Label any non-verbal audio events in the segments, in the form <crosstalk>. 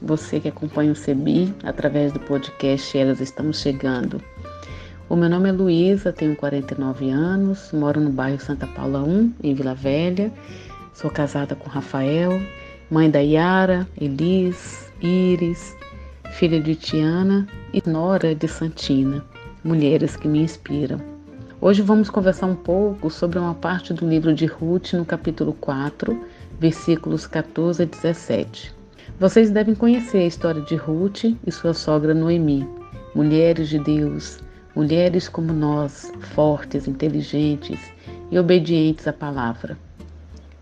você que acompanha o CEBI através do podcast Elas Estamos Chegando. O meu nome é Luísa, tenho 49 anos, moro no bairro Santa Paula 1, em Vila Velha. Sou casada com Rafael, mãe da Yara, Elis, Iris, filha de Tiana e nora de Santina, mulheres que me inspiram. Hoje vamos conversar um pouco sobre uma parte do livro de Ruth no capítulo 4, versículos 14 a 17. Vocês devem conhecer a história de Ruth e sua sogra Noemi, mulheres de Deus, mulheres como nós, fortes, inteligentes e obedientes à palavra.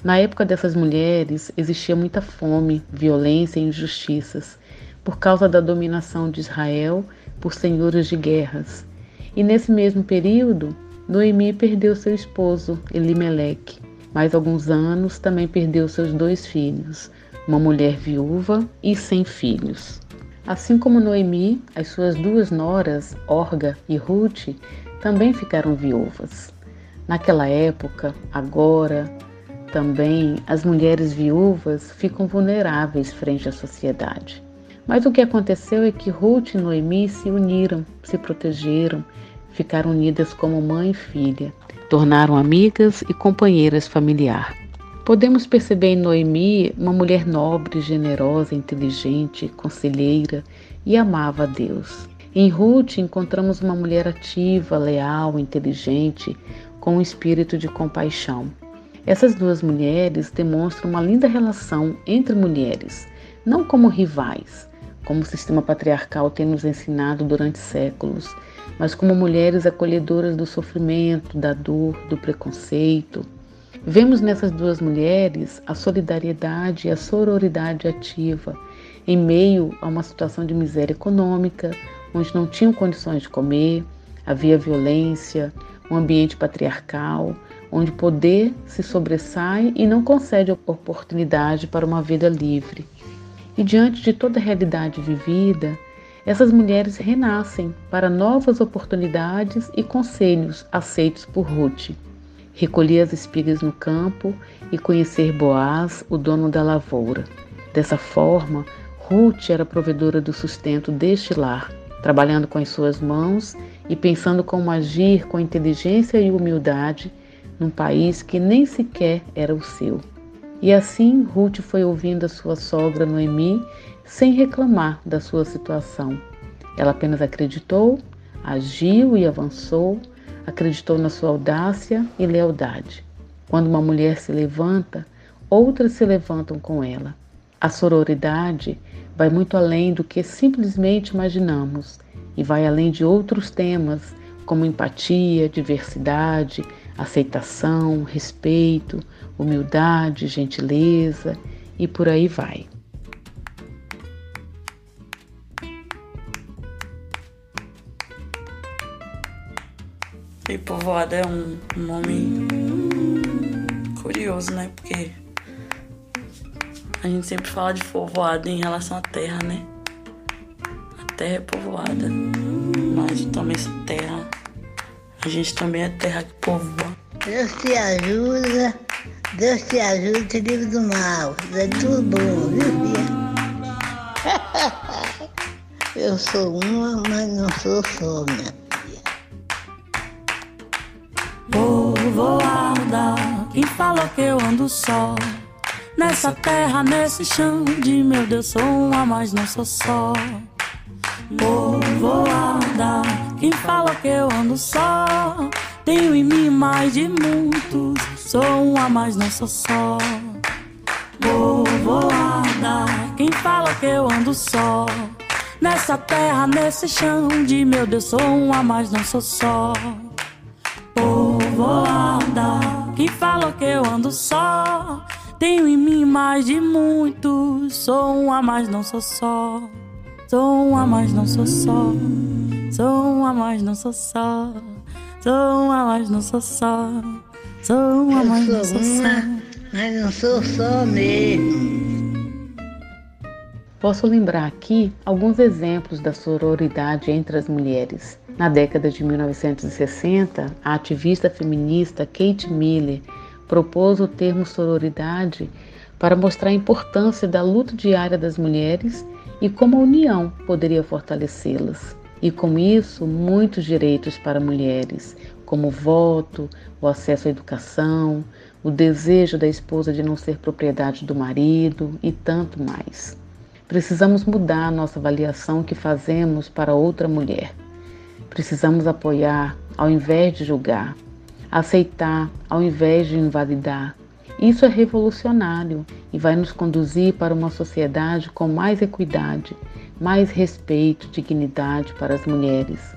Na época dessas mulheres existia muita fome, violência e injustiças por causa da dominação de Israel por senhores de guerras. E nesse mesmo período, Noemi perdeu seu esposo, Elimeleque. Mais alguns anos também perdeu seus dois filhos, uma mulher viúva e sem filhos. Assim como Noemi, as suas duas noras, Orga e Ruth, também ficaram viúvas. Naquela época, agora, também as mulheres viúvas ficam vulneráveis frente à sociedade. Mas o que aconteceu é que Ruth e Noemi se uniram, se protegeram, ficaram unidas como mãe e filha, tornaram amigas e companheiras familiar. Podemos perceber em Noemi uma mulher nobre, generosa, inteligente, conselheira e amava a Deus. Em Ruth encontramos uma mulher ativa, leal, inteligente, com um espírito de compaixão. Essas duas mulheres demonstram uma linda relação entre mulheres, não como rivais, como o sistema patriarcal tem nos ensinado durante séculos, mas como mulheres acolhedoras do sofrimento, da dor, do preconceito, Vemos nessas duas mulheres a solidariedade e a sororidade ativa em meio a uma situação de miséria econômica, onde não tinham condições de comer, havia violência, um ambiente patriarcal, onde o poder se sobressai e não concede oportunidade para uma vida livre. E diante de toda a realidade vivida, essas mulheres renascem para novas oportunidades e conselhos aceitos por Ruth recolher as espigas no campo e conhecer Boaz, o dono da lavoura. Dessa forma, Ruth era provedora do sustento deste lar, trabalhando com as suas mãos e pensando como agir com inteligência e humildade num país que nem sequer era o seu. E assim Ruth foi ouvindo a sua sogra Noemi sem reclamar da sua situação. Ela apenas acreditou, agiu e avançou, acreditou na sua audácia e lealdade. Quando uma mulher se levanta, outras se levantam com ela. A sororidade vai muito além do que simplesmente imaginamos e vai além de outros temas como empatia, diversidade, aceitação, respeito, humildade, gentileza e por aí vai. E povoada é um nome curioso, né? Porque a gente sempre fala de povoada em relação à terra, né? A terra é povoada, mas também essa terra, a gente também é terra que povoa. Deus te ajuda, Deus te ajuda, te livre do mal. É tudo bom, viu, filha? <laughs> Eu sou uma, mas não sou só, povoada. Quem falou que eu ando só? Nessa terra, nesse chão de meu Deus, sou uma, mas não sou só. Povoada, quem falou que eu ando só? Tenho em mim mais de muitos, sou uma, mas não sou só. Povoada, quem falou que eu ando só? Nessa terra, nesse chão de meu Deus, sou uma, mas não sou só povoada que falou que eu ando só. Tenho em mim mais de muitos, sou um a mais, não sou só. Sou uma, mas não sou só. Sou uma, mas não sou só. Sou uma, mas não sou só. Sou uma, mas não sou só. Mas não sou só mesmo. Posso lembrar aqui alguns exemplos da sororidade entre as mulheres. Na década de 1960, a ativista feminista Kate Miller propôs o termo sororidade para mostrar a importância da luta diária das mulheres e como a união poderia fortalecê-las. E com isso, muitos direitos para mulheres, como o voto, o acesso à educação, o desejo da esposa de não ser propriedade do marido e tanto mais. Precisamos mudar a nossa avaliação que fazemos para outra mulher. Precisamos apoiar ao invés de julgar, aceitar ao invés de invalidar. Isso é revolucionário e vai nos conduzir para uma sociedade com mais equidade, mais respeito, dignidade para as mulheres.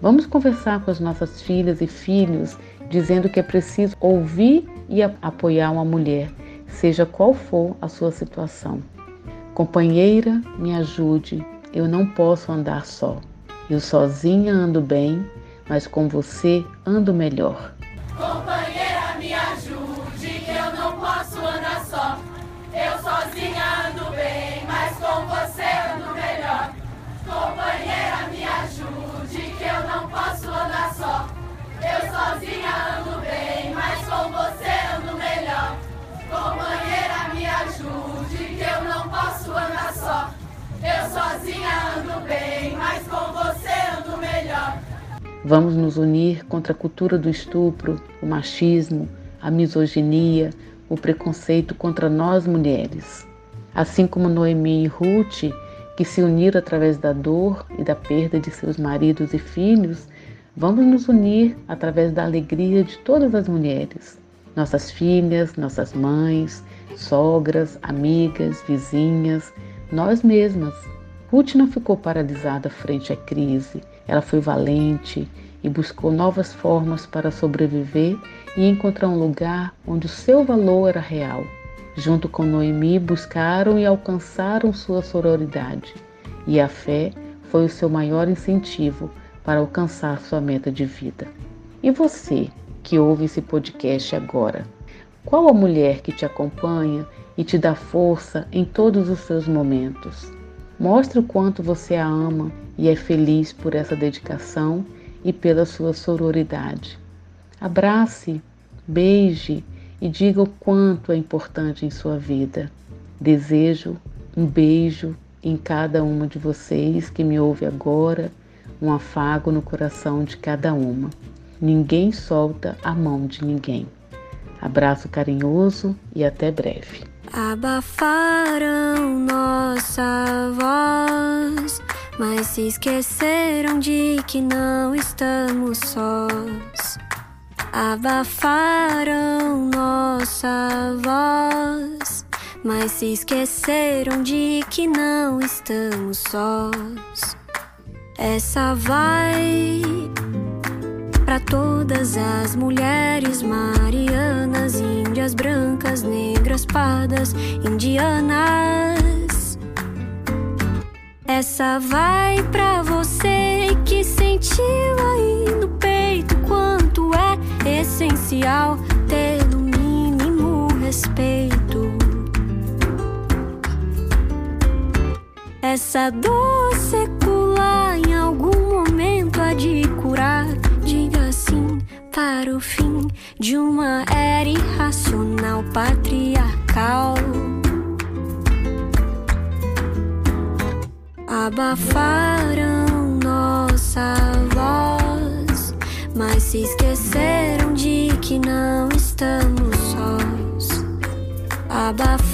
Vamos conversar com as nossas filhas e filhos dizendo que é preciso ouvir e apoiar uma mulher, seja qual for a sua situação. Companheira, me ajude, eu não posso andar só. Eu sozinha ando bem, mas com você ando melhor. Vamos nos unir contra a cultura do estupro, o machismo, a misoginia, o preconceito contra nós mulheres. Assim como Noemi e Ruth, que se uniram através da dor e da perda de seus maridos e filhos, vamos nos unir através da alegria de todas as mulheres nossas filhas, nossas mães, sogras, amigas, vizinhas, nós mesmas. Ruth não ficou paralisada frente à crise, ela foi valente e buscou novas formas para sobreviver e encontrar um lugar onde o seu valor era real. Junto com Noemi, buscaram e alcançaram sua sororidade, e a fé foi o seu maior incentivo para alcançar sua meta de vida. E você? que ouve esse podcast agora. Qual a mulher que te acompanha e te dá força em todos os seus momentos? Mostre o quanto você a ama e é feliz por essa dedicação e pela sua sororidade. Abrace, beije e diga o quanto é importante em sua vida. Desejo um beijo em cada uma de vocês que me ouve agora, um afago no coração de cada uma. Ninguém solta a mão de ninguém. Abraço carinhoso e até breve. Abafaram mas se esqueceram de que não estamos sós. Abafaram nossa voz, mas se esqueceram de que não estamos sós. Essa vai para todas as mulheres marianas, índias brancas, negras, pardas, indianas. Essa vai para você que sentiu aí no peito quanto é essencial ter no mínimo respeito. Essa dor secular em algum momento há de curar para o fim de uma era irracional patriarcal. Abafaram nossa voz, mas se esqueceram de que não estamos sós. Abafaram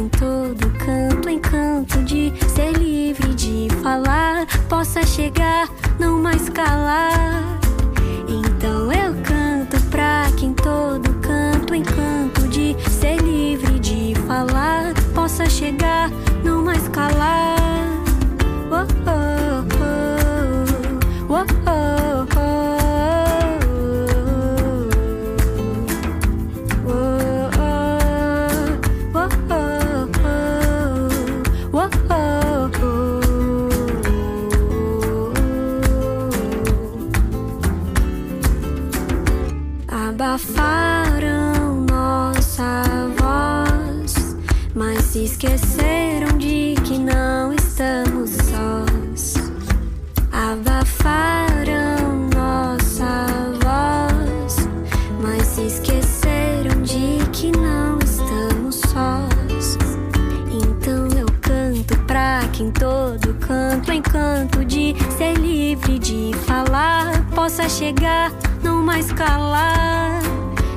em todo canto, encanto de ser livre de falar, possa chegar, não mais calar. Então eu canto pra que em todo canto, encanto de ser livre de falar, possa chegar, não mais calar. Oh, oh. Todo canto, encanto de ser livre de falar, possa chegar não mais calar.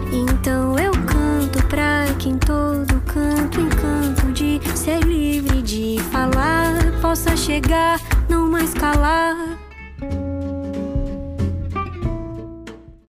Então eu canto pra que em todo canto, encanto de ser livre de falar, possa chegar, não mais calar.